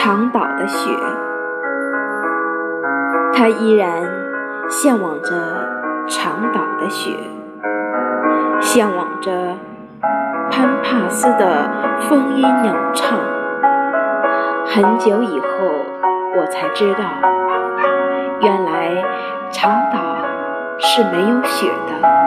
长岛的雪，他依然向往着长岛的雪，向往着潘帕斯的风音鸟唱。很久以后，我才知道，原来长岛是没有雪的。